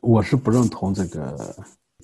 我是不认同这个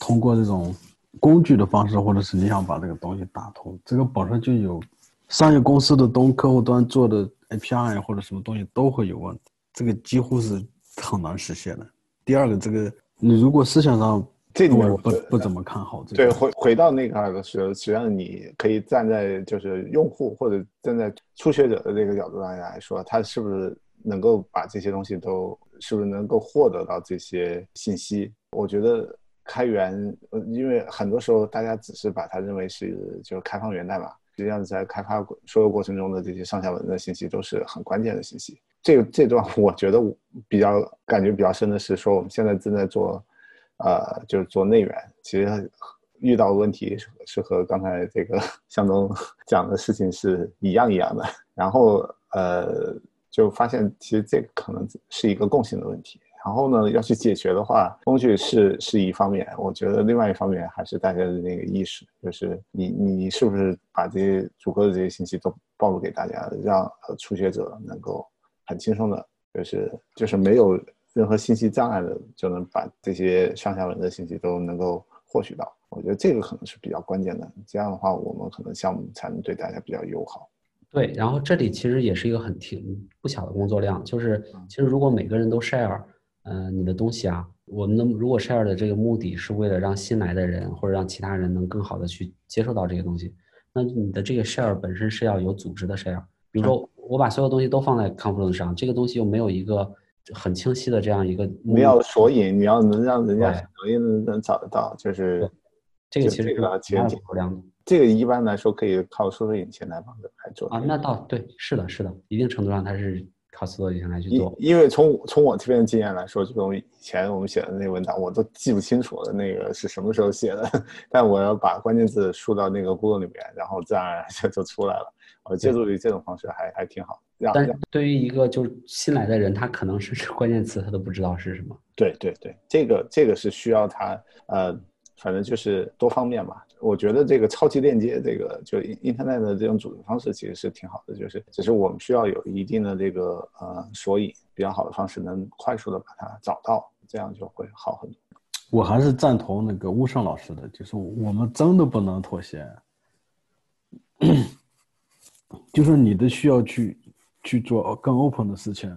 通过这种工具的方式，或者是你想把这个东西打通，这个本身就有商业公司的东客户端做的 API 或者什么东西都会有问题，这个几乎是很难实现的。第二个，这个你如果思想上，这我不不怎么看好。这个对，回回到那个时候，实际上你可以站在就是用户或者站在初学者的这个角度上来说，他是不是能够把这些东西都，是不是能够获得到这些信息？我觉得开源，因为很多时候大家只是把它认为是就是开放源代码，实际上在开发所有过程中的这些上下文的信息都是很关键的信息。这这段我觉得比较感觉比较深的是说，我们现在正在做，呃，就是做内源，其实遇到的问题是和刚才这个 向东讲的事情是一样一样的。然后呃，就发现其实这个可能是一个共性的问题。然后呢，要去解决的话，工具是是一方面，我觉得另外一方面还是大家的那个意识，就是你你是不是把这些足够的这些信息都暴露给大家，让初学者能够。很轻松的，就是就是没有任何信息障碍的，就能把这些上下文的信息都能够获取到。我觉得这个可能是比较关键的。这样的话，我们可能项目才能对大家比较友好。对，然后这里其实也是一个很挺不小的工作量。就是其实如果每个人都 share，嗯，你的东西啊，我们能如果 share 的这个目的是为了让新来的人或者让其他人能更好的去接受到这个东西，那你的这个 share 本身是要有组织的 share，比如说。我把所有东西都放在 Confluence 上，这个东西又没有一个很清晰的这样一个。你要索引，你要能让人家容易能能找得到，就是这个其实这个其实挺流量的。这个一般来说可以靠搜索引擎来帮着来做啊。那倒对，是的，是的，一定程度上它是靠搜索引擎来去做。因为从从我这边的经验来说，这种以前我们写的那文档，我都记不清楚了，那个是什么时候写的，但我要把关键字输到那个 Google 里面，然后自然而然就就出来了。我借助于这种方式还还挺好，但是对于一个就是新来的人，他可能是关键词他都不知道是什么。对对对，这个这个是需要他呃，反正就是多方面吧。我觉得这个超级链接，这个就 Internet 的这种组织方式其实是挺好的，就是只是我们需要有一定的这个呃索引，比较好的方式能快速的把它找到，这样就会好很多。我还是赞同那个乌胜老师的，就是我们真的不能妥协。就是你的需要去去做更 open 的事情，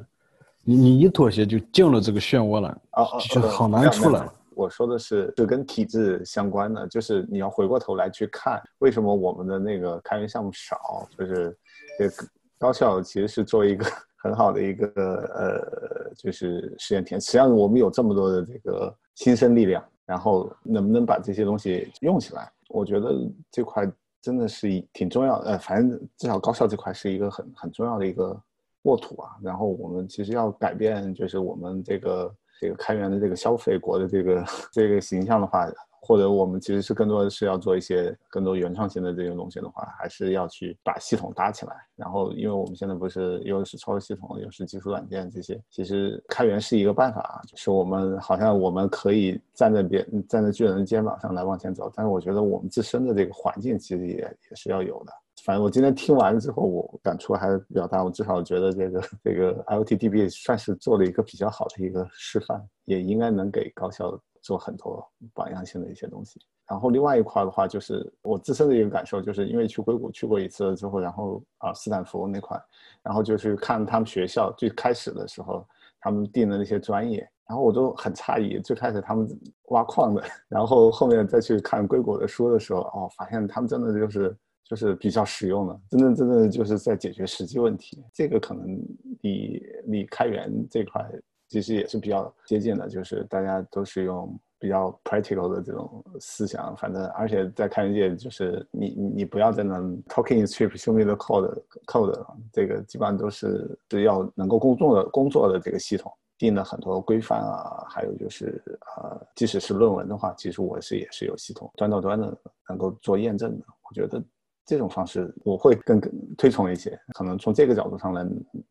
你你一妥协就进了这个漩涡了，啊就很难出来。我说的是是跟体制相关的，就是你要回过头来去看，为什么我们的那个开源项目少？就是这高校其实是做一个 很好的一个呃，就是实验田。实际上我们有这么多的这个新生力量，然后能不能把这些东西用起来？我觉得这块。真的是挺重要的，呃，反正至少高校这块是一个很很重要的一个沃土啊。然后我们其实要改变，就是我们这个这个开源的这个消费国的这个这个形象的话。或者我们其实是更多的是要做一些更多原创性的这种东西的话，还是要去把系统搭起来。然后，因为我们现在不是又是操作系统，又是技术软件这些，其实开源是一个办法啊，就是我们好像我们可以站在别站在巨人的肩膀上来往前走。但是我觉得我们自身的这个环境其实也也是要有的。反正我今天听完之后，我感触还是比较大。我至少觉得这个这个 LTDB 算是做了一个比较好的一个示范，也应该能给高校。做很多榜样性的一些东西，然后另外一块的话，就是我自身的一个感受，就是因为去硅谷去过一次之后，然后啊斯坦福那块，然后就去看他们学校最开始的时候，他们定的那些专业，然后我都很诧异，最开始他们挖矿的，然后后面再去看硅谷的书的时候，哦，发现他们真的就是就是比较实用的，真的真的就是在解决实际问题，这个可能离离开源这块。其实也是比较接近的，就是大家都是用比较 practical 的这种思想，反正而且在开源界，就是你你你不要在那 talking trip show me the code code，这个基本上都是是要能够工作的工作的这个系统定了很多规范啊，还有就是呃，即使是论文的话，其实我是也是有系统端到端的能够做验证的。我觉得这种方式我会更推崇一些，可能从这个角度上来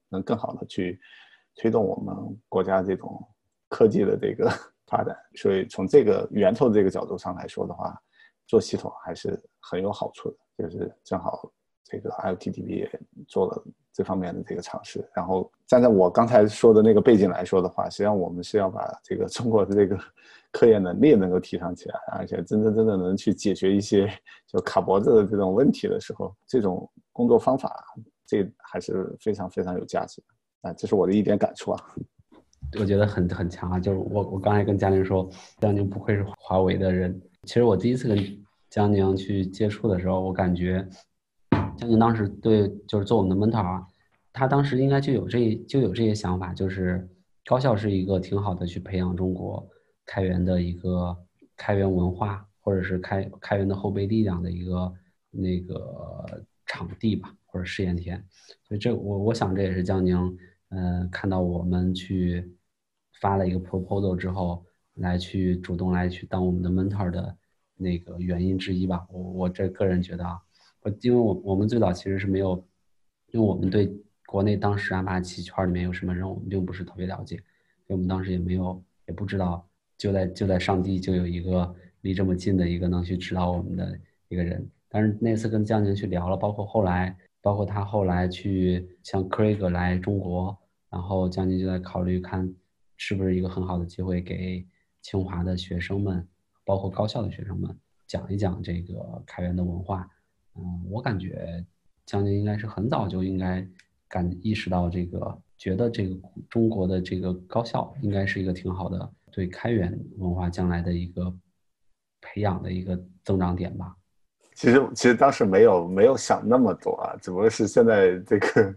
能更好的去。推动我们国家这种科技的这个 发展，所以从这个源头这个角度上来说的话，做系统还是很有好处的。就是正好这个 IoTDB 也做了这方面的这个尝试。然后站在我刚才说的那个背景来说的话，实际上我们是要把这个中国的这个科研能力能够提上起来，而且真真正正能去解决一些就卡脖子的这种问题的时候，这种工作方法这还是非常非常有价值的啊！这是我的一点感触啊。我觉得很很强啊！就是我我刚才跟佳宁说，江宁不愧是华为的人。其实我第一次跟江宁去接触的时候，我感觉江宁当时对就是做我们的 mentor 啊，他当时应该就有这就有这些想法，就是高校是一个挺好的去培养中国开源的一个开源文化，或者是开开源的后备力量的一个那个场地吧，或者试验田。所以这我我想这也是江宁嗯看到我们去。发了一个 proposal 之后，来去主动来去当我们的 mentor 的那个原因之一吧。我我这个人觉得啊，我因为我我们最早其实是没有，因为我们对国内当时阿帕奇圈里面有什么人，我们并不是特别了解，所以我们当时也没有也不知道，就在就在上帝就有一个离这么近的一个能去指导我们的一个人。但是那次跟江宁去聊了，包括后来，包括他后来去像 Craig 来中国，然后江宁就在考虑看。是不是一个很好的机会给清华的学生们，包括高校的学生们讲一讲这个开源的文化？嗯，我感觉将军应该是很早就应该感意识到这个，觉得这个中国的这个高校应该是一个挺好的对开源文化将来的一个培养的一个增长点吧。其实其实当时没有没有想那么多啊，只不过是现在这个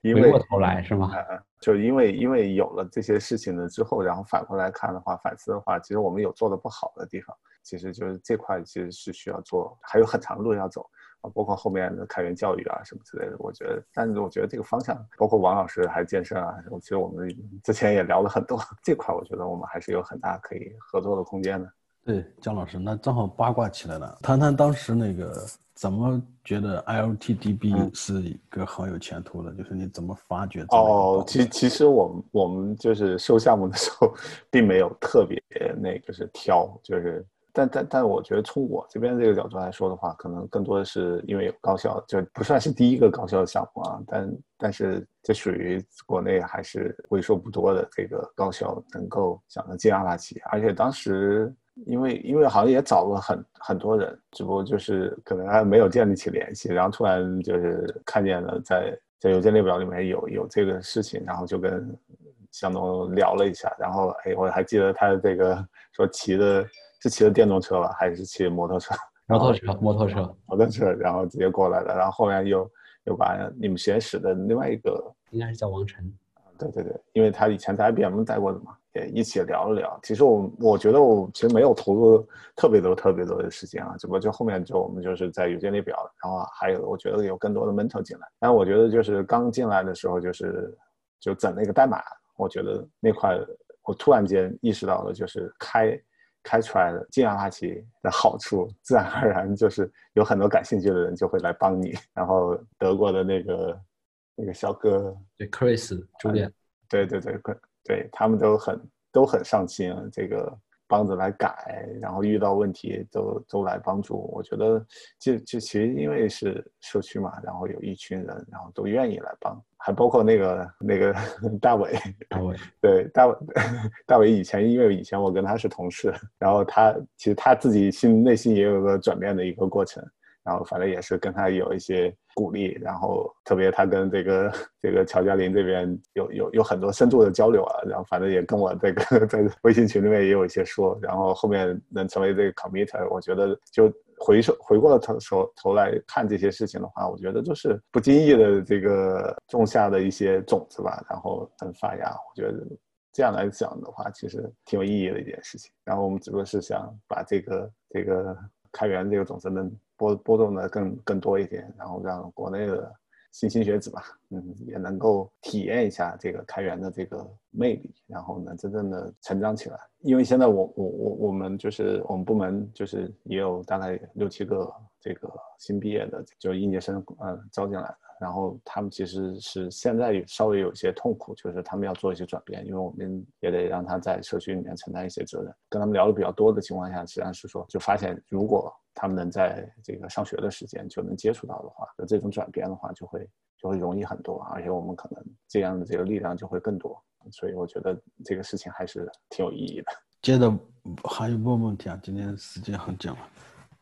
因为回过头来是吗？就因为因为有了这些事情了之后，然后反过来看的话，反思的话，其实我们有做的不好的地方，其实就是这块其实是需要做，还有很长路要走啊，包括后面的开源教育啊什么之类的。我觉得，但是我觉得这个方向，包括王老师还健身啊，我其实我们之前也聊了很多这块，我觉得我们还是有很大可以合作的空间的。对，姜老师，那正好八卦起来了，谈谈当时那个怎么觉得 IoTDB 是一个很有前途的，就是你怎么发掘？哦，其其实我们我们就是收项目的时候，并没有特别那个是挑，就是但但但我觉得从我这边这个角度来说的话，可能更多的是因为有高校，就不算是第一个高校的项目啊，但但是这属于国内还是为数不多的这个高校能够想着进阿拉奇，而且当时。因为因为好像也找了很很多人，只不过就是可能还没有建立起联系，然后突然就是看见了在在邮件列表里面有有这个事情，然后就跟向东聊了一下，然后哎我还记得他这个说骑的是骑的电动车吧，还是骑摩托车？摩托车，摩托车，摩托车，然后直接过来的，然后后面又又把你们实验室的另外一个应该是叫王晨，对对对，因为他以前在 IBM 待过的嘛。也一起聊了聊。其实我我觉得我其实没有投入特别多特别多的时间啊，只不过就后面就我们就是在邮件列表，然后还有我觉得有更多的 mentor 进来。但我觉得就是刚进来的时候就是就整那个代码，我觉得那块我突然间意识到了，就是开开出来的进阿帕奇的好处，自然而然就是有很多感兴趣的人就会来帮你。然后德国的那个那个小哥，对，Chris 朱练，对对对。对他们都很都很上心，这个帮着来改，然后遇到问题都都来帮助。我觉得就就其实因为是社区嘛，然后有一群人，然后都愿意来帮，还包括那个那个 大伟，大伟 对大伟 大伟以前因为以前我跟他是同事，然后他其实他自己心内心也有个转变的一个过程。然后反正也是跟他有一些鼓励，然后特别他跟这个这个乔嘉林这边有有有很多深度的交流啊，然后反正也跟我这个 在微信群里面也有一些说，然后后面能成为这个 committer，我觉得就回首回过头头头来看这些事情的话，我觉得就是不经意的这个种下的一些种子吧，然后能发芽。我觉得这样来讲的话，其实挺有意义的一件事情。然后我们只不过是想把这个这个开源这个种子能。波波动的更更多一点，然后让国内的新兴学子吧，嗯，也能够体验一下这个开源的这个魅力，然后呢，真正的成长起来。因为现在我我我我们就是我们部门就是也有大概六七个这个新毕业的就应届生，嗯，招进来的。然后他们其实是现在稍微有一些痛苦，就是他们要做一些转变，因为我们也得让他在社区里面承担一些责任。跟他们聊的比较多的情况下，实际上是说，就发现如果他们能在这个上学的时间就能接触到的话，那这种转变的话就会就会容易很多，而且我们可能这样的这个力量就会更多。所以我觉得这个事情还是挺有意义的。接着还有问问题啊，今天时间很紧了。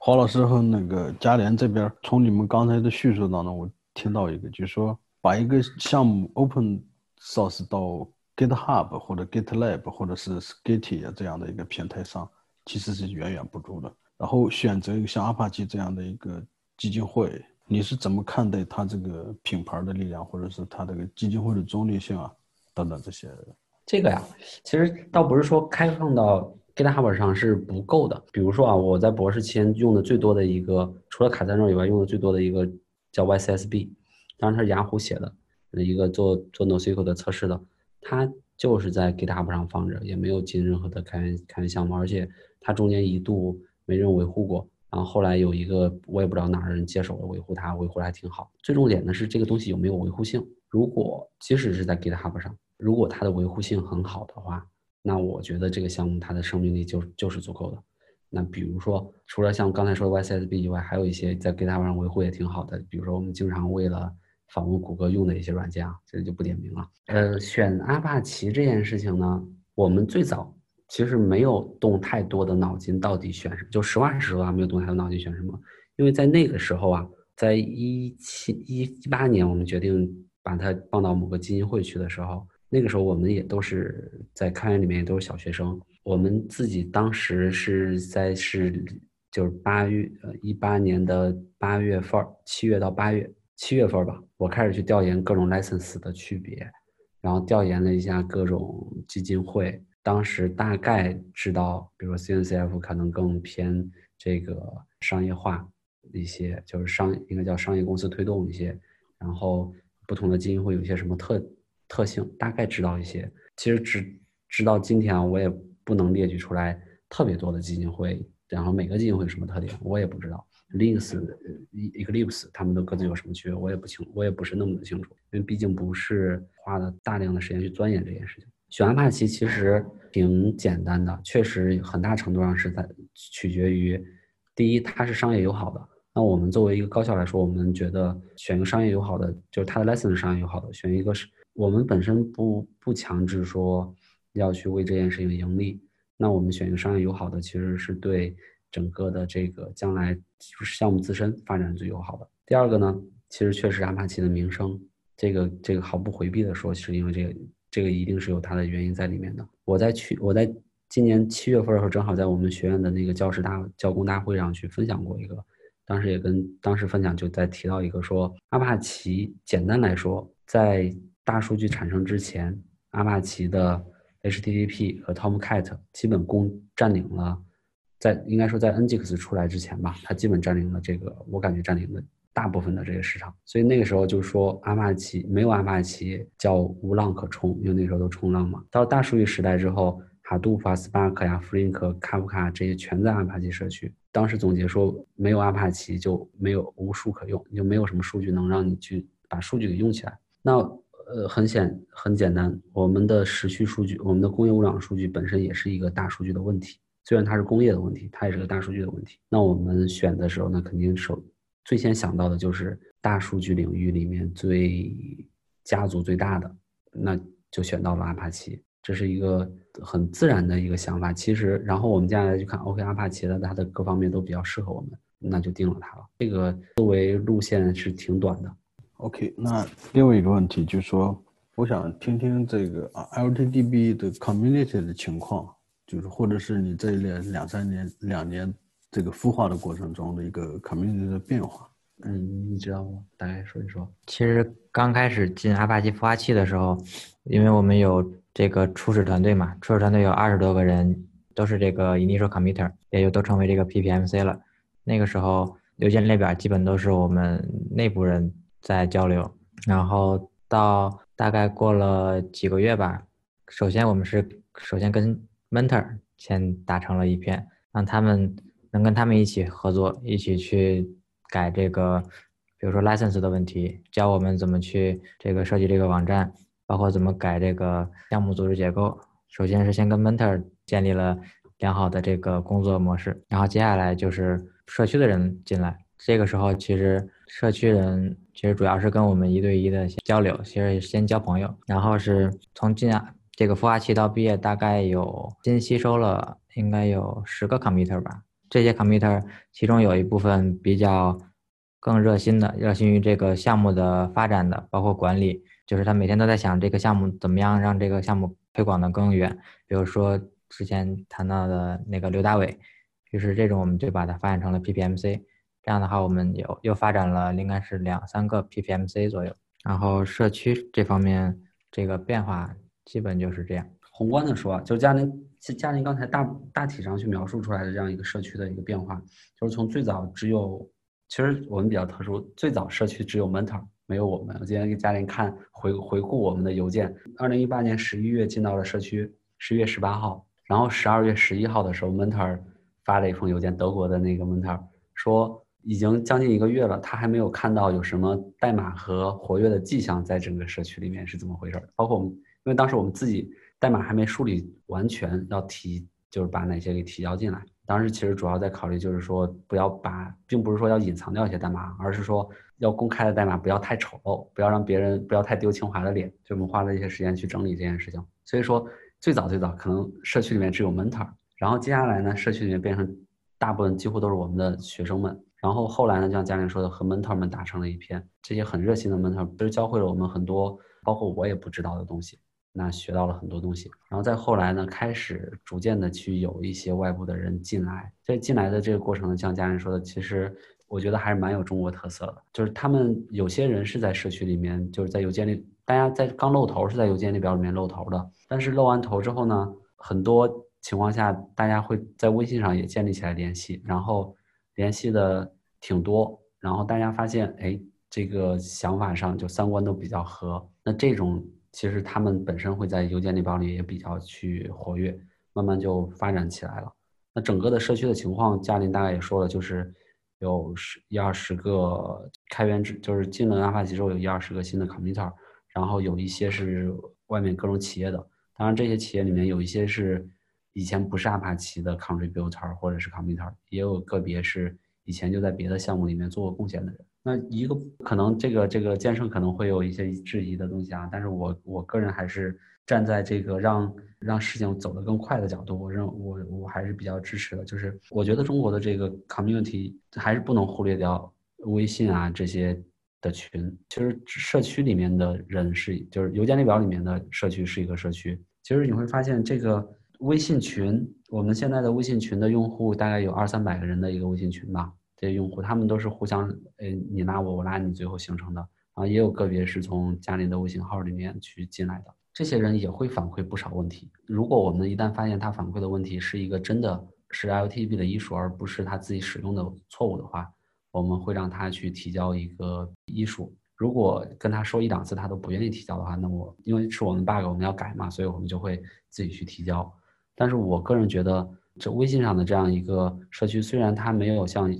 黄老师和那个嘉联这边，从你们刚才的叙述当中，我听到一个，就是说把一个项目 open source 到 GitHub 或者 GitLab 或者是 Skitty 这样的一个平台上，其实是远远不足的。然后选择一个像阿帕奇这样的一个基金会，你是怎么看待它这个品牌的力量，或者是它这个基金会的中立性啊，等等这些？这个呀，其实倒不是说开放到 GitHub 上是不够的。比如说啊，我在博士期间用的最多的一个，除了卡赞肉以外，用的最多的一个叫 YCSB，当然它是雅虎写的，一个做做 NoSQL 的测试的，它就是在 GitHub 上放着，也没有进任何的开源开源项目，而且它中间一度没人维护过，然后后来有一个我也不知道哪儿人接手了维护它，维护的还挺好。最重点的是这个东西有没有维护性，如果即使是在 GitHub 上。如果它的维护性很好的话，那我觉得这个项目它的生命力就就是足够的。那比如说，除了像刚才说的 YCSB 以外，还有一些在 GitHub 上维护也挺好的。比如说，我们经常为了访问谷歌用的一些软件啊，这就不点名了。呃，选阿帕奇这件事情呢，我们最早其实没有动太多的脑筋，到底选什么？就实话实说啊，没有动太多脑筋选什么。因为在那个时候啊，在一七一一八年，我们决定把它放到某个基金会去的时候。那个时候我们也都是在开源里面也都是小学生，我们自己当时是在是就是八月呃一八年的八月份七月到八月七月份吧，我开始去调研各种 license 的区别，然后调研了一下各种基金会，当时大概知道，比如说 CNCF 可能更偏这个商业化一些，就是商应该叫商业公司推动一些，然后不同的基金会有些什么特。特性大概知道一些，其实直直到今天啊，我也不能列举出来特别多的基金会，然后每个基金会有什么特点，我也不知道。Linux、Eclipse 他们都各自有什么区别，我也不清，我也不是那么的清楚，因为毕竟不是花了大量的时间去钻研这件事情。选安帕奇其实挺简单的，确实很大程度上是在取决于，第一，它是商业友好的。那我们作为一个高校来说，我们觉得选一个商业友好的，就是它的 license 商业友好的，选一个是。我们本身不不强制说要去为这件事情盈利，那我们选一个商业友好的，其实是对整个的这个将来就是项目自身发展最友好的。第二个呢，其实确实阿帕奇的名声，这个这个毫不回避的说，是因为这个这个一定是有它的原因在里面的。我在去我在今年七月份的时候，正好在我们学院的那个教师大教工大会上去分享过一个，当时也跟当时分享就在提到一个说，阿帕奇简单来说在大数据产生之前，阿帕奇的 HTTP 和 Tomcat 基本共占领了，在应该说在 Nginx 出来之前吧，它基本占领了这个，我感觉占领了大部分的这个市场。所以那个时候就说阿帕奇没有阿帕奇叫无浪可冲，因为那时候都冲浪嘛。到大数据时代之后，哈杜夫、Spark 呀、Flink、卡夫卡这些全在阿帕奇社区。当时总结说，没有阿帕奇就没有无数可用，就没有什么数据能让你去把数据给用起来。那呃，很显很简单，我们的时序数据，我们的工业物联数据本身也是一个大数据的问题。虽然它是工业的问题，它也是个大数据的问题。那我们选的时候呢，肯定首最先想到的就是大数据领域里面最家族最大的，那就选到了阿帕奇。这是一个很自然的一个想法。其实，然后我们接下来就看，OK，阿帕奇的它的各方面都比较适合我们，那就定了它了。这个作为路线是挺短的。OK，那另外一个问题就是说，我想听听这个啊，LTDB 的 community 的情况，就是或者是你这两两三年、两年这个孵化的过程中的一个 community 的变化。嗯，你知道吗？大概说一说。其实刚开始进阿帕奇孵化器的时候，因为我们有这个初始团队嘛，初始团队有二十多个人，都是这个 initial committer，也就都成为这个 PPMC 了。那个时候邮件列表基本都是我们内部人。在交流，然后到大概过了几个月吧。首先，我们是首先跟 mentor 先达成了一片，让他们能跟他们一起合作，一起去改这个比如说 license 的问题，教我们怎么去这个设计这个网站，包括怎么改这个项目组织结构。首先是先跟 mentor 建立了良好的这个工作模式，然后接下来就是社区的人进来。这个时候其实社区人其实主要是跟我们一对一的交流，其实先交朋友，然后是从进啊这个孵化器到毕业，大概有新吸收了应该有十个 committer 吧。这些 committer 其中有一部分比较更热心的，热心于这个项目的发展的，包括管理，就是他每天都在想这个项目怎么样让这个项目推广的更远。比如说之前谈到的那个刘大伟，于是这种我们就把它发展成了 PPMC。这样的话，我们有又发展了应该是两三个 PPMC 左右。然后社区这方面这个变化基本就是这样。宏观的说，就嘉宁，嘉宁刚才大大体上去描述出来的这样一个社区的一个变化，就是从最早只有，其实我们比较特殊，最早社区只有 mentor，没有我们。我今天给嘉宁看回回顾我们的邮件，二零一八年十一月进到了社区，十一月十八号，然后十二月十一号的时候，mentor 发了一封邮件，德国的那个 mentor 说，已经将近一个月了，他还没有看到有什么代码和活跃的迹象在整个社区里面是怎么回事？包括我们，因为当时我们自己。代码还没梳理完全，要提就是把哪些给提交进来。当时其实主要在考虑，就是说不要把，并不是说要隐藏掉一些代码，而是说要公开的代码不要太丑陋，不要让别人不要太丢清华的脸。就我们花了一些时间去整理这件事情。所以说最早最早可能社区里面只有 mentor，然后接下来呢，社区里面变成大部分几乎都是我们的学生们。然后后来呢，就像嘉玲说的，和 mentor 们打成了一片。这些很热心的 mentor 其实教会了我们很多，包括我也不知道的东西。那学到了很多东西，然后再后来呢，开始逐渐的去有一些外部的人进来。这进来的这个过程呢，像家人说的，其实我觉得还是蛮有中国特色的。就是他们有些人是在社区里面，就是在邮件里，大家在刚露头是在邮件列表里面露头的。但是露完头之后呢，很多情况下大家会在微信上也建立起来联系，然后联系的挺多，然后大家发现，哎，这个想法上就三观都比较合。那这种。其实他们本身会在邮件列表里也比较去活跃，慢慢就发展起来了。那整个的社区的情况，嘉林大概也说了，就是有十一二十个开源之，就是进了阿帕奇之后有一二十个新的 committer，然后有一些是外面各种企业的。当然这些企业里面有一些是以前不是阿帕奇的 contributor 或者是 committer，也有个别是以前就在别的项目里面做过贡献的人。那一个可能这个这个建设可能会有一些质疑的东西啊，但是我我个人还是站在这个让让事情走得更快的角度，我认我我还是比较支持的。就是我觉得中国的这个 community 还是不能忽略掉微信啊这些的群。其实社区里面的人是就是邮件列表里面的社区是一个社区。其实你会发现这个微信群，我们现在的微信群的用户大概有二三百个人的一个微信群吧。这些用户，他们都是互相，呃，你拉我，我拉你，最后形成的。然后，也有个别是从家里的微信号里面去进来的。这些人也会反馈不少问题。如果我们一旦发现他反馈的问题是一个真的是 LTP 的医术，而不是他自己使用的错误的话，我们会让他去提交一个医术。如果跟他说一两次他都不愿意提交的话，那我因为是我们 bug，我们要改嘛，所以我们就会自己去提交。但是我个人觉得，这微信上的这样一个社区，虽然它没有像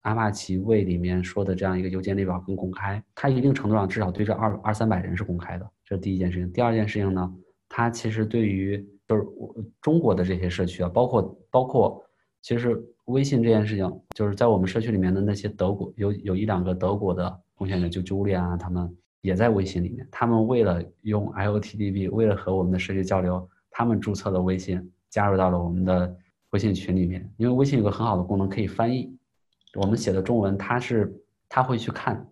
阿帕奇为里面说的这样一个邮件列表更公开，它一定程度上至少对这二二三百人是公开的，这是第一件事情。第二件事情呢，它其实对于就是我中国的这些社区啊，包括包括其实微信这件事情，就是在我们社区里面的那些德国有有一两个德国的贡献者，就 Julia 啊，他们也在微信里面。他们为了用 IOTDB，为了和我们的社区交流，他们注册了微信，加入到了我们的微信群里面。因为微信有个很好的功能，可以翻译。我们写的中文，他是他会去看，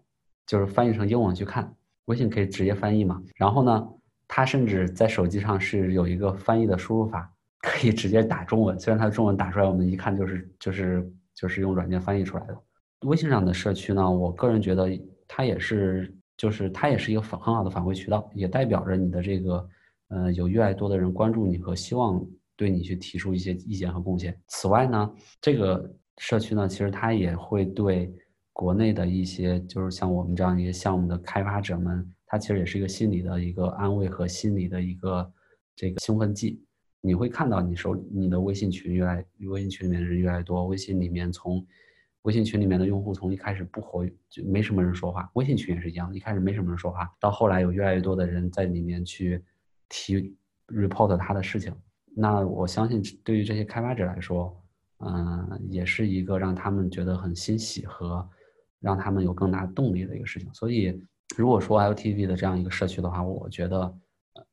就是翻译成英文去看。微信可以直接翻译嘛？然后呢，他甚至在手机上是有一个翻译的输入法，可以直接打中文。虽然他的中文打出来，我们一看就是就是就是用软件翻译出来的。微信上的社区呢，我个人觉得它也是就是它也是一个反很好的反馈渠道，也代表着你的这个呃有越来越多的人关注你和希望对你去提出一些意见和贡献。此外呢，这个。社区呢，其实它也会对国内的一些，就是像我们这样一些项目的开发者们，它其实也是一个心理的一个安慰和心理的一个这个兴奋剂。你会看到你手你的微信群越来，微信群里面人越来越多，微信里面从微信群里面的用户从一开始不活跃，就没什么人说话。微信群也是一样，一开始没什么人说话，到后来有越来越多的人在里面去提 report 他的事情。那我相信，对于这些开发者来说，嗯，也是一个让他们觉得很欣喜和让他们有更大动力的一个事情。所以，如果说 LTV 的这样一个社区的话，我觉得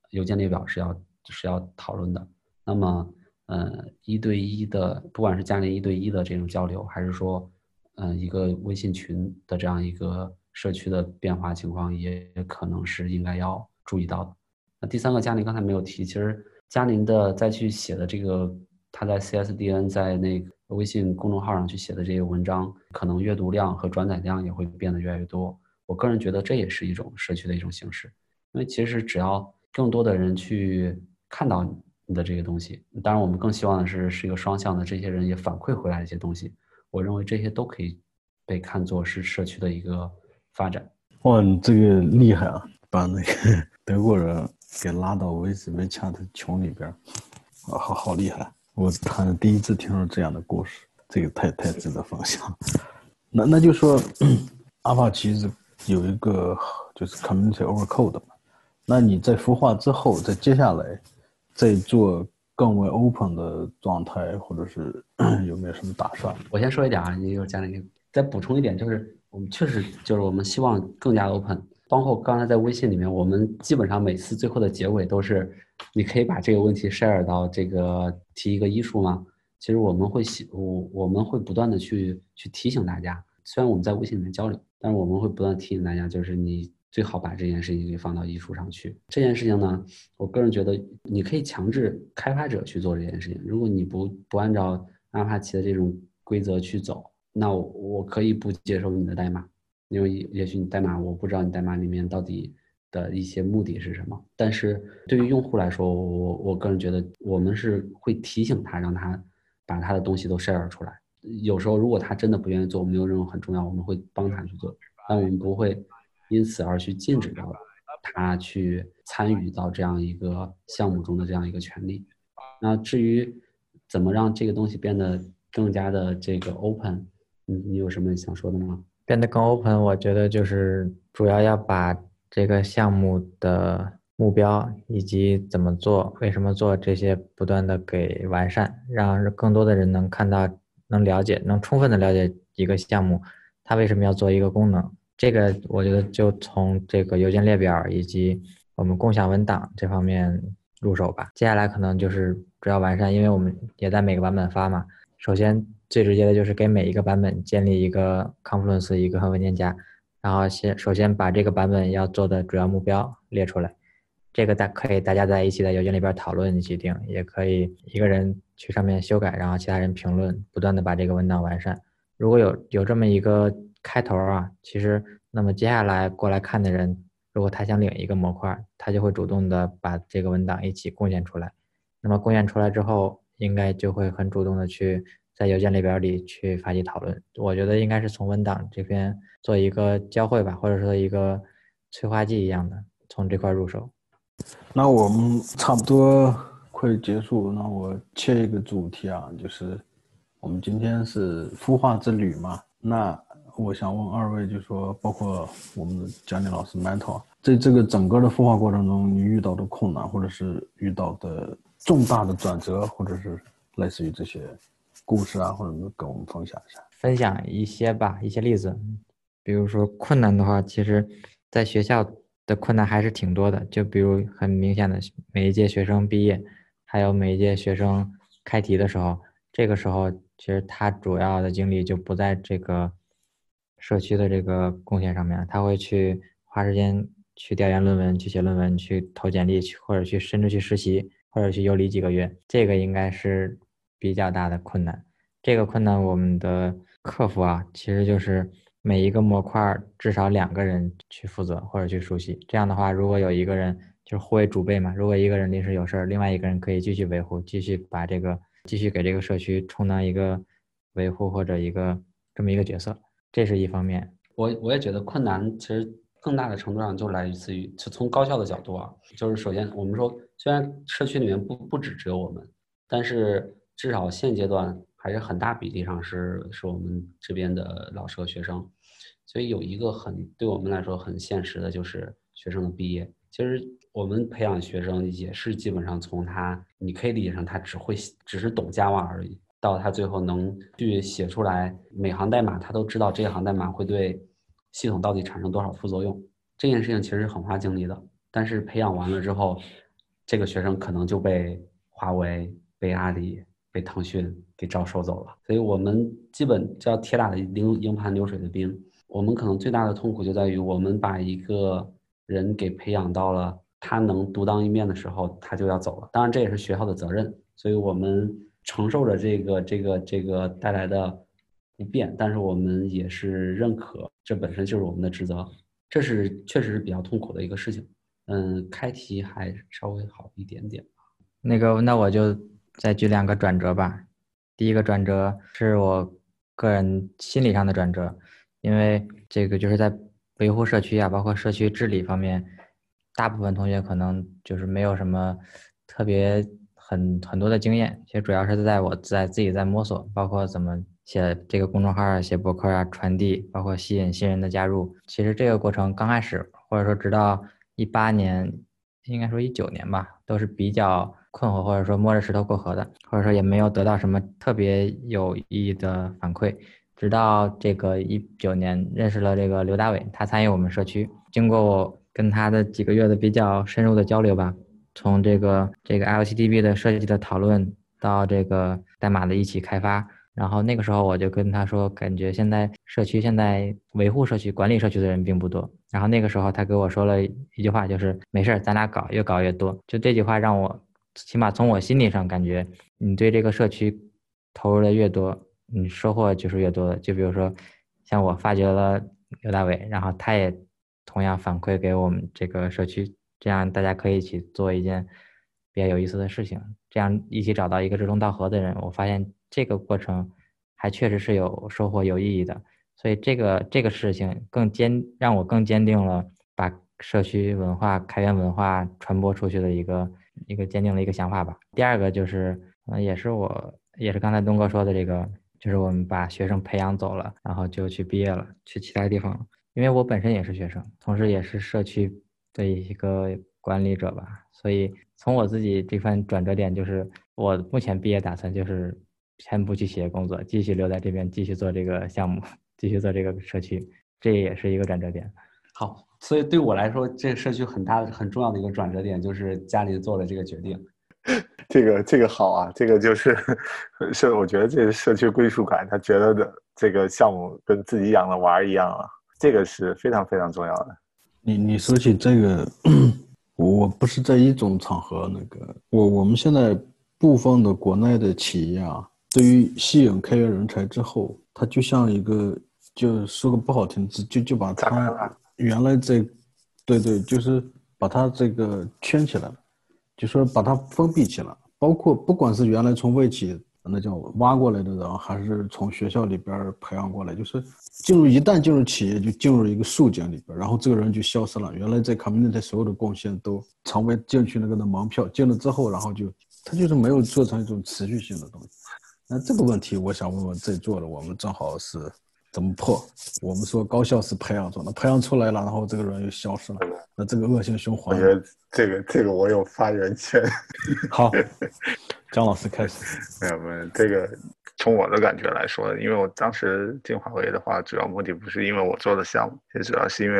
邮件列表是要是要讨论的。那么，呃，一对一的，不管是家里一对一的这种交流，还是说，嗯，一个微信群的这样一个社区的变化情况，也可能是应该要注意到的。那第三个，嘉宁刚才没有提，其实嘉宁的再去写的这个，他在 CSDN 在那个微信公众号上去写的这些文章，可能阅读量和转载量也会变得越来越多。我个人觉得这也是一种社区的一种形式，因为其实只要更多的人去看到你的这个东西，当然我们更希望的是是一个双向的，这些人也反馈回来一些东西。我认为这些都可以被看作是社区的一个发展。哇，你这个厉害啊！把那个 德国人。给拉到 v c v c h a t 群里边，啊，好好厉害！我他第一次听说这样的故事，这个太太值得分享。那那就说，阿帕奇是有一个就是 Community Over Code 嘛？那你在孵化之后，在接下来再做更为 Open 的状态，或者是 有没有什么打算？我先说一点啊，你一会儿加那个，再补充一点，就是我们确实就是我们希望更加 Open。包括刚才在微信里面，我们基本上每次最后的结尾都是，你可以把这个问题 share 到这个提一个医术吗？其实我们会，我我们会不断的去去提醒大家，虽然我们在微信里面交流，但是我们会不断提醒大家，就是你最好把这件事情给放到医术上去。这件事情呢，我个人觉得你可以强制开发者去做这件事情。如果你不不按照阿帕奇的这种规则去走，那我可以不接受你的代码。因为也许你代码我不知道你代码里面到底的一些目的是什么，但是对于用户来说，我我个人觉得我们是会提醒他，让他把他的东西都 share 出来。有时候如果他真的不愿意做，没有任务很重要，我们会帮他去做，但我们不会因此而去禁止掉他去参与到这样一个项目中的这样一个权利。那至于怎么让这个东西变得更加的这个 open，你你有什么想说的吗？变得更 open，我觉得就是主要要把这个项目的目标以及怎么做、为什么做这些不断的给完善，让更多的人能看到、能了解、能充分的了解一个项目，它为什么要做一个功能。这个我觉得就从这个邮件列表以及我们共享文档这方面入手吧。接下来可能就是主要完善，因为我们也在每个版本发嘛。首先。最直接的就是给每一个版本建立一个 Confluence 一个文件夹，然后先首先把这个版本要做的主要目标列出来，这个大可以大家在一起在邮件里边讨论一起定，也可以一个人去上面修改，然后其他人评论，不断的把这个文档完善。如果有有这么一个开头啊，其实那么接下来过来看的人，如果他想领一个模块，他就会主动的把这个文档一起贡献出来。那么贡献出来之后，应该就会很主动的去。在邮件列表里去发起讨论，我觉得应该是从文档这边做一个交汇吧，或者说一个催化剂一样的，从这块入手。那我们差不多快结束，那我切一个主题啊，就是我们今天是孵化之旅嘛。那我想问二位，就说包括我们的讲解老师 Metal，在这个整个的孵化过程中，你遇到的困难，或者是遇到的重大的转折，或者是类似于这些。故事啊，或者跟我们分享一下，分享一些吧，一些例子。比如说困难的话，其实在学校的困难还是挺多的。就比如很明显的，每一届学生毕业，还有每一届学生开题的时候，这个时候其实他主要的精力就不在这个社区的这个贡献上面，他会去花时间去调研论文，去写论文，去投简历，去或者去甚至去实习，或者去游离几个月。这个应该是。比较大的困难，这个困难我们的克服啊，其实就是每一个模块至少两个人去负责或者去熟悉。这样的话，如果有一个人就是互为主备嘛，如果一个人临时有事儿，另外一个人可以继续维护，继续把这个继续给这个社区充当一个维护或者一个这么一个角色，这是一方面。我我也觉得困难其实更大的程度上就来自于，就从高校的角度啊，就是首先我们说，虽然社区里面不不止只有我们，但是。至少现阶段，还是很大比例上是是我们这边的老师和学生，所以有一个很对我们来说很现实的就是学生的毕业。其实我们培养学生也是基本上从他，你可以理解成他只会只是懂 Java 而已，到他最后能去写出来每行代码，他都知道这一行代码会对系统到底产生多少副作用。这件事情其实很花精力的，但是培养完了之后，这个学生可能就被华为、被阿里、被腾讯给招收走了。所以我们基本叫铁打的营营盘流水的兵。我们可能最大的痛苦就在于我们把一个。人给培养到了他能独当一面的时候，他就要走了。当然，这也是学校的责任，所以我们承受着这个、这个、这个带来的不便，但是我们也是认可，这本身就是我们的职责。这是确实是比较痛苦的一个事情。嗯，开题还稍微好一点点。那个，那我就再举两个转折吧。第一个转折是我个人心理上的转折，因为这个就是在。维护社区啊，包括社区治理方面，大部分同学可能就是没有什么特别很很多的经验，其实主要是在我在自己在摸索，包括怎么写这个公众号啊，写博客啊，传递，包括吸引新人的加入。其实这个过程刚开始，或者说直到一八年，应该说一九年吧，都是比较困惑，或者说摸着石头过河的，或者说也没有得到什么特别有意义的反馈。直到这个一九年认识了这个刘大伟，他参与我们社区。经过我跟他的几个月的比较深入的交流吧，从这个这个 LCDB 的设计的讨论到这个代码的一起开发，然后那个时候我就跟他说，感觉现在社区现在维护社区、管理社区的人并不多。然后那个时候他给我说了一句话，就是没事儿，咱俩搞，越搞越多。就这句话让我起码从我心理上感觉，你对这个社区投入的越多。你收获就是越多的，就比如说，像我发掘了刘大伟，然后他也同样反馈给我们这个社区，这样大家可以一起做一件比较有意思的事情，这样一起找到一个志同道合的人，我发现这个过程还确实是有收获、有意义的，所以这个这个事情更坚让我更坚定了把社区文化、开源文化传播出去的一个一个坚定的一个想法吧。第二个就是，嗯，也是我也是刚才东哥说的这个。就是我们把学生培养走了，然后就去毕业了，去其他地方了。因为我本身也是学生，同时也是社区的一个管理者吧，所以从我自己这番转折点，就是我目前毕业打算就是先不去企业工作，继续留在这边，继续做这个项目，继续做这个社区，这也是一个转折点。好，所以对我来说，这个社区很大的、很重要的一个转折点，就是家里做了这个决定。这个这个好啊，这个就是 是我觉得这个社区归属感，他觉得的这个项目跟自己养的娃儿一样啊，这个是非常非常重要的。你你说起这个，我不是在一种场合那个，我我们现在部分的国内的企业啊，对于吸引开源人才之后，它就像一个，就说个不好听字，就就把它原来这，对对，就是把它这个圈起来了。就说把它封闭起来，包括不管是原来从外企那叫挖过来的人，还是从学校里边培养过来，就是进入一旦进入企业，就进入一个竖井里边，然后这个人就消失了。原来在 community 所有的贡献都成为进去那个的门票，进了之后，然后就他就是没有做成一种持续性的东西。那这个问题，我想问问在座的，我们正好是。怎么破？我们说高校是培养出的，培养出来了，然后这个人又消失了，那这个恶性循环。我觉得这个这个我有发言权。好，张老师开始。没有没有，这个从我的感觉来说，因为我当时进华为的话，主要目的不是因为我做的项目，也主要是因为。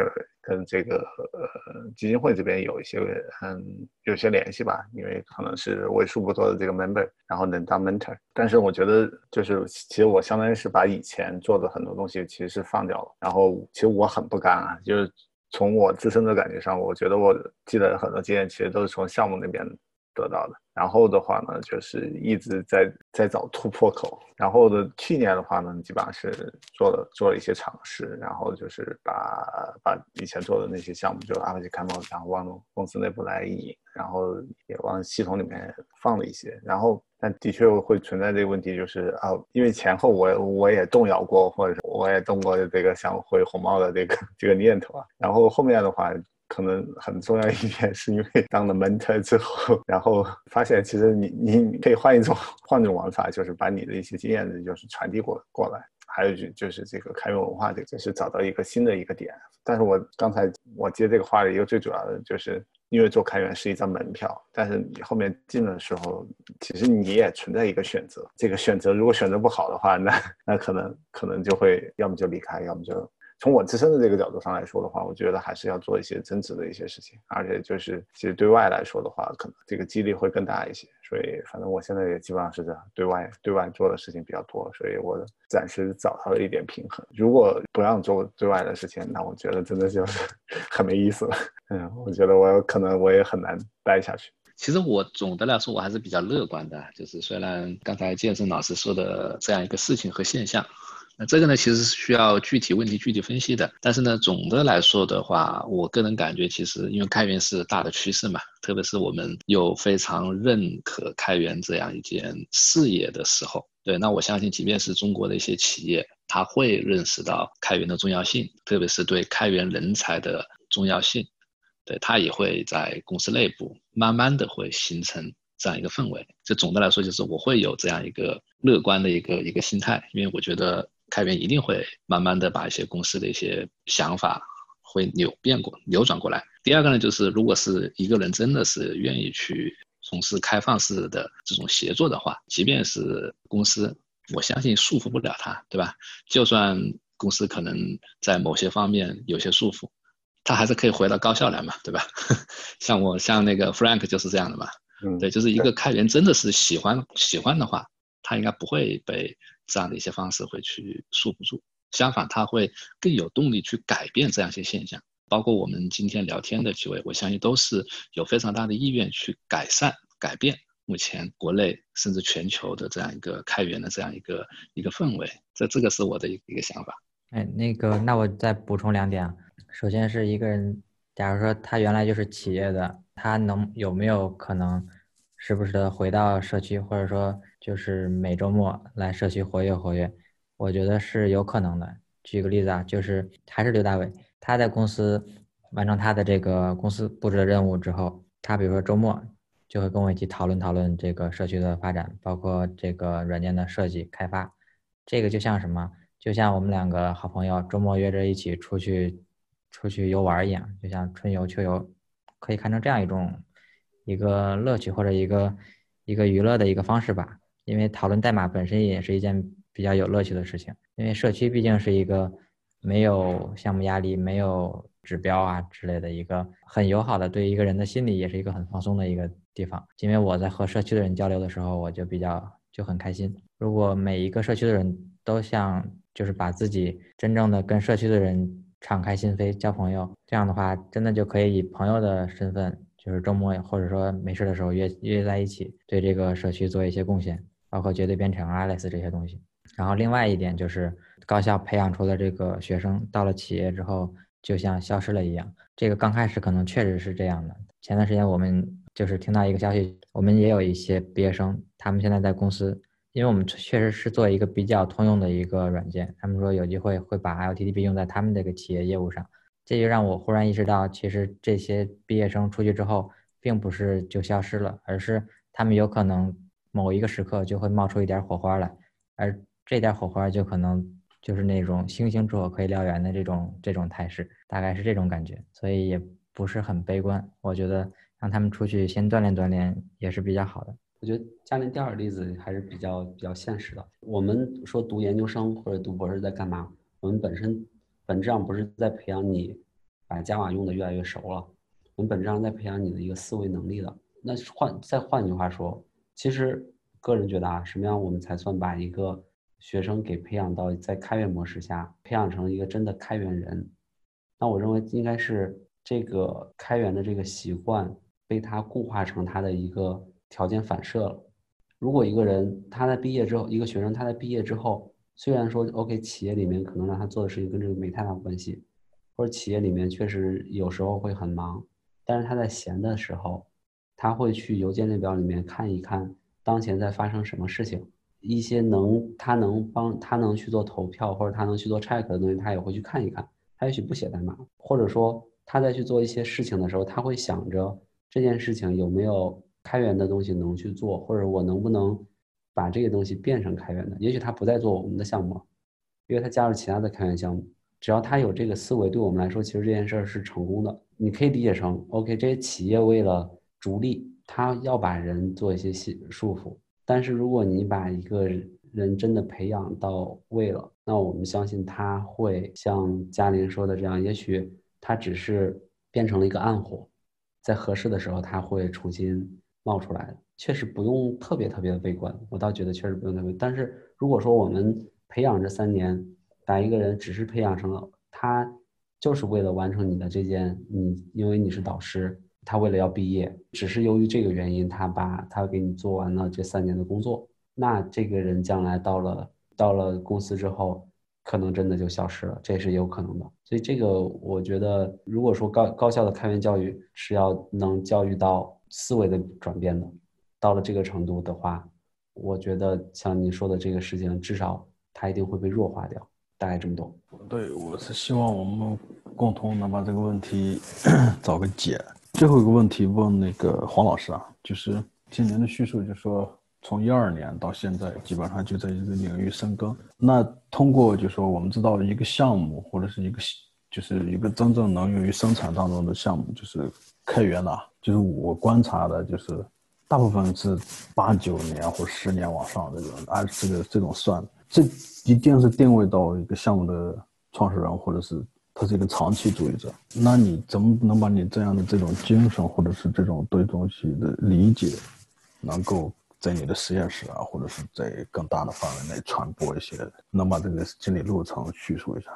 跟这个呃基金会这边有一些嗯有些联系吧，因为可能是为数不多的这个 member，然后能当 mentor。但是我觉得就是其实我相当于是把以前做的很多东西其实是放掉了。然后其实我很不甘啊，就是从我自身的感觉上，我觉得我记得很多经验，其实都是从项目那边得到的。然后的话呢，就是一直在在找突破口。然后的去年的话呢，基本上是做了做了一些尝试，然后就是把把以前做的那些项目，就阿帕奇开放，然后往公司内部来引，然后也往系统里面放了一些。然后但的确会存在这个问题，就是啊，因为前后我我也动摇过，或者是我也动过这个想回红帽的这个这个念头啊。然后后面的话。可能很重要一点，是因为当了 mentor 之后，然后发现其实你你可以换一种换种玩法，就是把你的一些经验就是传递过过来。还有就就是这个开源文化，这就是找到一个新的一个点。但是我刚才我接这个话的一个最主要的就是。因为做开源是一张门票，但是你后面进的时候，其实你也存在一个选择。这个选择如果选择不好的话，那那可能可能就会要么就离开，要么就。从我自身的这个角度上来说的话，我觉得还是要做一些增值的一些事情，而且就是其实对外来说的话，可能这个激励会更大一些。所以反正我现在也基本上是这样，对外对外做的事情比较多，所以我暂时找到了一点平衡。如果不让做对外的事情，那我觉得真的就是 很没意思了。嗯，我觉得我可能我也很难待下去。其实我总的来说我还是比较乐观的，就是虽然刚才健身老师说的这样一个事情和现象。那这个呢，其实是需要具体问题具体分析的。但是呢，总的来说的话，我个人感觉，其实因为开源是大的趋势嘛，特别是我们又非常认可开源这样一件事业的时候，对，那我相信，即便是中国的一些企业，他会认识到开源的重要性，特别是对开源人才的重要性，对他也会在公司内部慢慢的会形成这样一个氛围。就总的来说，就是我会有这样一个乐观的一个一个心态，因为我觉得。开源一定会慢慢的把一些公司的一些想法会扭变过、扭转过来。第二个呢，就是如果是一个人真的是愿意去从事开放式的这种协作的话，即便是公司，我相信束缚不了他，对吧？就算公司可能在某些方面有些束缚，他还是可以回到高校来嘛，对吧？像我像那个 Frank 就是这样的嘛，对，就是一个开源真的是喜欢喜欢的话，他应该不会被。这样的一些方式会去束缚住，相反，他会更有动力去改变这样一些现象。包括我们今天聊天的几位，我相信都是有非常大的意愿去改善、改变目前国内甚至全球的这样一个开源的这样一个一个氛围。这这个是我的一一个想法。哎，那个，那我再补充两点。首先是一个人，假如说他原来就是企业的，他能有没有可能时不时的回到社区，或者说？就是每周末来社区活跃活跃，我觉得是有可能的。举个例子啊，就是还是刘大伟，他在公司完成他的这个公司布置的任务之后，他比如说周末就会跟我一起讨论讨论这个社区的发展，包括这个软件的设计开发。这个就像什么？就像我们两个好朋友周末约着一起出去出去游玩一样，就像春游秋游，可以看成这样一种一个乐趣或者一个一个娱乐的一个方式吧。因为讨论代码本身也是一件比较有乐趣的事情，因为社区毕竟是一个没有项目压力、没有指标啊之类的一个很友好的，对一个人的心理也是一个很放松的一个地方。因为我在和社区的人交流的时候，我就比较就很开心。如果每一个社区的人都像就是把自己真正的跟社区的人敞开心扉交朋友，这样的话，真的就可以以朋友的身份，就是周末或者说没事的时候约约在一起，对这个社区做一些贡献。包括绝对编程、Alice 这些东西，然后另外一点就是高校培养出的这个学生到了企业之后就像消失了一样。这个刚开始可能确实是这样的。前段时间我们就是听到一个消息，我们也有一些毕业生，他们现在在公司，因为我们确实是做一个比较通用的一个软件，他们说有机会会把 LTTP 用在他们这个企业业务上，这就让我忽然意识到，其实这些毕业生出去之后，并不是就消失了，而是他们有可能。某一个时刻就会冒出一点火花来，而这点火花就可能就是那种星星之火可以燎原的这种这种态势，大概是这种感觉，所以也不是很悲观。我觉得让他们出去先锻炼锻炼也是比较好的。我觉得嘉林第二个例子还是比较比较现实的。我们说读研究生或者读博士在干嘛？我们本身本质上不是在培养你把 Java 用的越来越熟了，我们本质上在培养你的一个思维能力的。那换再换句话说。其实，个人觉得啊，什么样我们才算把一个学生给培养到在开源模式下培养成一个真的开源人？那我认为应该是这个开源的这个习惯被他固化成他的一个条件反射了。如果一个人他在毕业之后，一个学生他在毕业之后，虽然说 OK，企业里面可能让他做的事情跟这个没太大关系，或者企业里面确实有时候会很忙，但是他在闲的时候。他会去邮件列表里面看一看当前在发生什么事情，一些能他能帮他能去做投票或者他能去做 check 的东西，他也会去看一看。他也许不写代码，或者说他在去做一些事情的时候，他会想着这件事情有没有开源的东西能去做，或者我能不能把这个东西变成开源的。也许他不再做我们的项目，因为他加入其他的开源项目。只要他有这个思维，对我们来说，其实这件事儿是成功的。你可以理解成，OK，这些企业为了逐利，他要把人做一些束缚。但是如果你把一个人真的培养到位了，那我们相信他会像嘉玲说的这样，也许他只是变成了一个暗火，在合适的时候他会重新冒出来。确实不用特别特别的悲观，我倒觉得确实不用特别。但是如果说我们培养这三年，把一个人只是培养成了他，就是为了完成你的这件，你因为你是导师，他为了要毕业，只是由于这个原因，他把他给你做完了这三年的工作，那这个人将来到了到了公司之后，可能真的就消失了，这也是有可能的。所以这个我觉得，如果说高高校的开源教育是要能教育到思维的转变的，到了这个程度的话，我觉得像你说的这个事情，至少它一定会被弱化掉。大概这么多。对，我是希望我们共同能把这个问题 找个解。最后一个问题问那个黄老师啊，就是今年的叙述，就说从一二年到现在，基本上就在一个领域深耕。那通过就说我们知道一个项目或者是一个就是一个真正能用于生产当中的项目，就是开源的，就是我观察的，就是大部分是八九年或十年往上这种，按这个这种算。这一定是定位到一个项目的创始人，或者是他是一个长期主义者。那你怎么能把你这样的这种精神，或者是这种对东西的理解，能够在你的实验室啊，或者是在更大的范围内传播一些？能把这个经历路程叙述一下？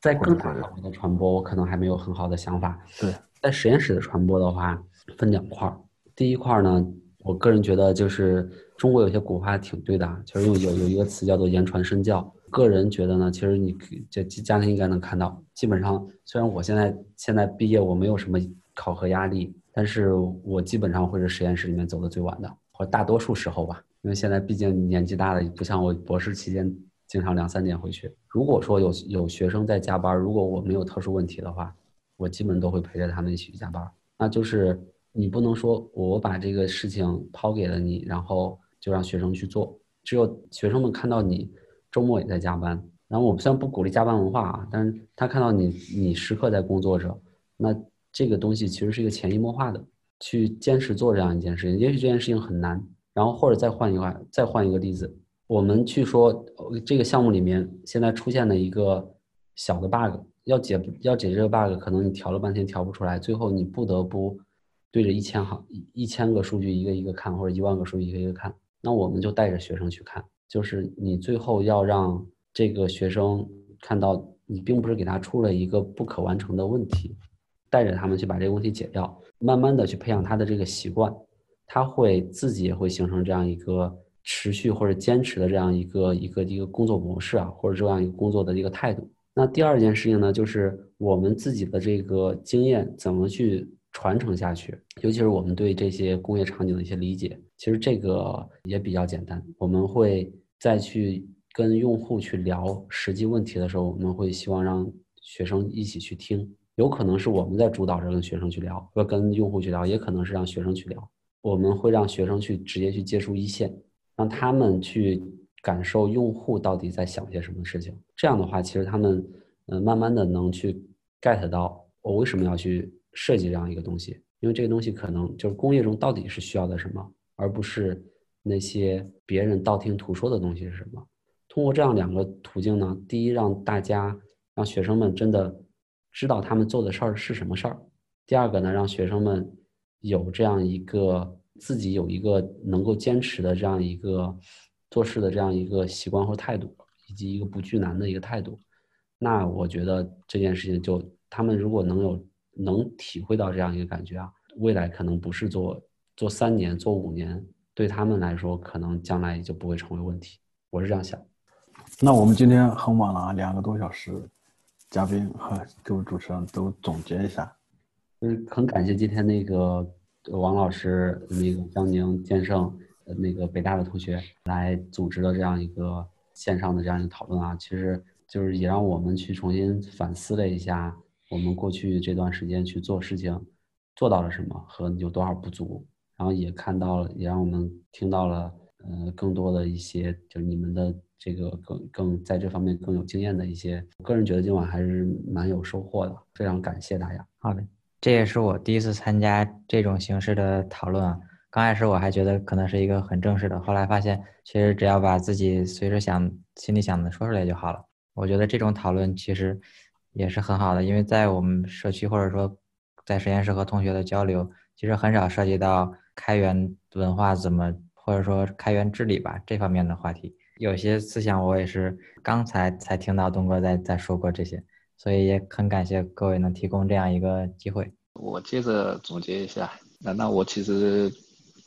在更大范围的传播，我可能还没有很好的想法。对，在实验室的传播的话，分两块儿。第一块儿呢，我个人觉得就是。中国有些古话挺对的，其实有有有一个词叫做言传身教。个人觉得呢，其实你这家庭应该能看到，基本上虽然我现在现在毕业我没有什么考核压力，但是我基本上会是实验室里面走的最晚的，或大多数时候吧。因为现在毕竟年纪大了，不像我博士期间经常两三点回去。如果说有有学生在加班，如果我没有特殊问题的话，我基本都会陪着他们一起去加班。那就是你不能说我把这个事情抛给了你，然后。就让学生去做，只有学生们看到你周末也在加班，然后我们虽然不鼓励加班文化啊，但是他看到你你时刻在工作着，那这个东西其实是一个潜移默化的去坚持做这样一件事情。也许这件事情很难，然后或者再换一个再换一个例子，我们去说这个项目里面现在出现了一个小的 bug，要解要解这个 bug，可能你调了半天调不出来，最后你不得不对着一千行一千个数据一个一个看，或者一万个数据一个一个看。那我们就带着学生去看，就是你最后要让这个学生看到，你并不是给他出了一个不可完成的问题，带着他们去把这个问题解掉，慢慢的去培养他的这个习惯，他会自己也会形成这样一个持续或者坚持的这样一个一个一个工作模式啊，或者这样一个工作的一个态度。那第二件事情呢，就是我们自己的这个经验怎么去。传承下去，尤其是我们对这些工业场景的一些理解，其实这个也比较简单。我们会再去跟用户去聊实际问题的时候，我们会希望让学生一起去听。有可能是我们在主导着跟学生去聊，或跟用户去聊，也可能是让学生去聊。我们会让学生去直接去接触一线，让他们去感受用户到底在想些什么事情。这样的话，其实他们嗯，慢慢的能去 get 到我为什么要去。设计这样一个东西，因为这个东西可能就是工业中到底是需要的什么，而不是那些别人道听途说的东西是什么。通过这样两个途径呢，第一让大家让学生们真的知道他们做的事儿是什么事儿；第二个呢，让学生们有这样一个自己有一个能够坚持的这样一个做事的这样一个习惯或态度，以及一个不惧难的一个态度。那我觉得这件事情就他们如果能有。能体会到这样一个感觉啊，未来可能不是做做三年、做五年，对他们来说，可能将来也就不会成为问题。我是这样想。那我们今天很晚了啊，两个多小时，嘉宾和 各位主持人都总结一下。就是很感谢今天那个王老师、那个江宁、建胜、那个北大的同学来组织的这样一个线上的这样一个讨论啊，其实就是也让我们去重新反思了一下。我们过去这段时间去做事情做到了什么和有多少不足，然后也看到了，也让我们听到了，呃，更多的一些就是你们的这个更更在这方面更有经验的一些，我个人觉得今晚还是蛮有收获的，非常感谢大家。好的，这也是我第一次参加这种形式的讨论啊。刚开始我还觉得可能是一个很正式的，后来发现其实只要把自己随时想、心里想的说出来就好了。我觉得这种讨论其实也是很好的，因为在我们社区或者说在实验室和同学的交流，其实很少涉及到开源文化怎么或者说开源治理吧这方面的话题。有些思想我也是刚才才听到东哥在在说过这些，所以也很感谢各位能提供这样一个机会。我接着总结一下，那那我其实。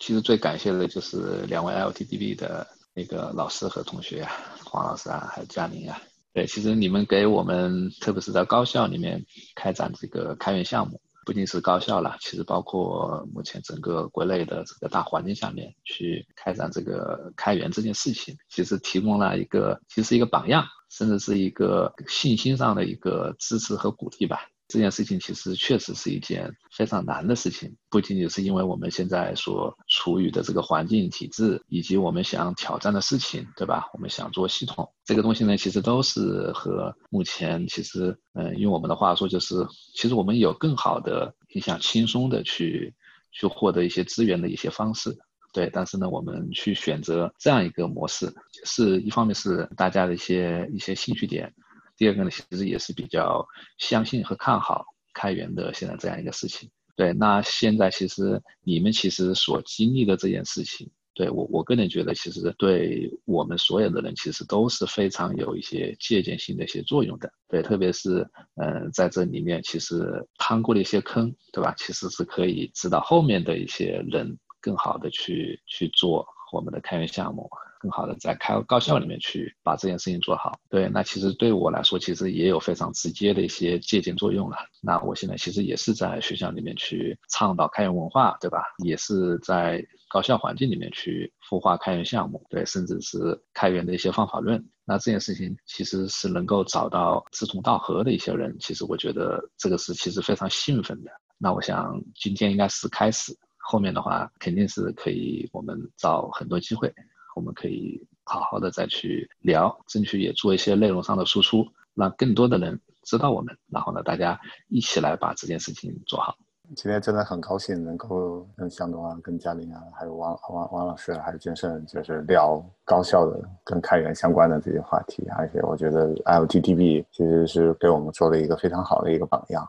其实最感谢的就是两位 LTDB 的那个老师和同学，黄老师啊，还有嘉宁啊。对，其实你们给我们，特别是在高校里面开展这个开源项目，不仅是高校了，其实包括目前整个国内的这个大环境下面去开展这个开源这件事情，其实提供了一个，其实一个榜样，甚至是一个信心上的一个支持和鼓励吧。这件事情其实确实是一件非常难的事情，不仅仅是因为我们现在所处于的这个环境体制，以及我们想挑战的事情，对吧？我们想做系统这个东西呢，其实都是和目前其实，嗯，用我们的话说，就是其实我们有更好的、你想轻松的去去获得一些资源的一些方式，对。但是呢，我们去选择这样一个模式，是一方面是大家的一些一些兴趣点。第二个呢，其实也是比较相信和看好开源的现在这样一个事情。对，那现在其实你们其实所经历的这件事情，对我我个人觉得，其实对我们所有的人其实都是非常有一些借鉴性的一些作用的。对，特别是嗯，在这里面其实趟过的一些坑，对吧？其实是可以指导后面的一些人更好的去去做我们的开源项目。更好的在开高校里面去把这件事情做好，对，那其实对我来说，其实也有非常直接的一些借鉴作用了。那我现在其实也是在学校里面去倡导开源文化，对吧？也是在高校环境里面去孵化开源项目，对，甚至是开源的一些方法论。那这件事情其实是能够找到志同道合的一些人，其实我觉得这个是其实非常兴奋的。那我想今天应该是开始，后面的话肯定是可以我们找很多机会。我们可以好好的再去聊，争取也做一些内容上的输出，让更多的人知道我们，然后呢，大家一起来把这件事情做好。今天真的很高兴能够跟向东啊、跟嘉玲啊，还有王王王老师，还有健身，就是聊高校的跟开源相关的这些话题。而且我觉得 LTTB 其实是给我们做了一个非常好的一个榜样。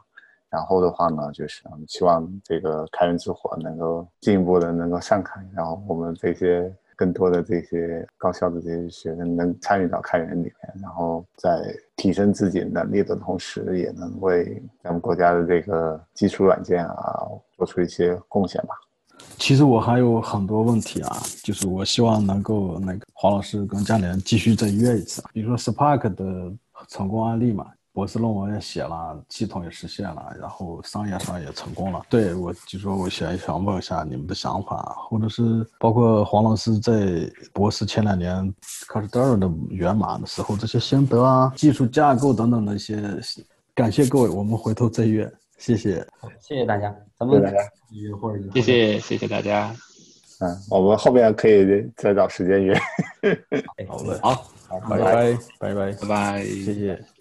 然后的话呢，就是希望这个开源之火能够进一步的能够散开，然后我们这些。更多的这些高校的这些学生能参与到开源里面，然后在提升自己能力的同时，也能为咱们国家的这个基础软件啊做出一些贡献吧。其实我还有很多问题啊，就是我希望能够那个黄老师跟嘉联继续再约一次，比如说 Spark 的成功案例嘛。博士论文也写了，系统也实现了，然后商业上也成功了。对我就说，我想想问一下你们的想法，或者是包括黄老师在博士前两年 t e r 的源码的时候这些心得啊、技术架构等等的一些，感谢各位，我们回头再约。谢谢，谢谢大家，咱们约会儿，谢谢谢谢大家。嗯，我们后面可以再找时间约。好的，好，好，拜拜，拜拜，拜拜，谢谢。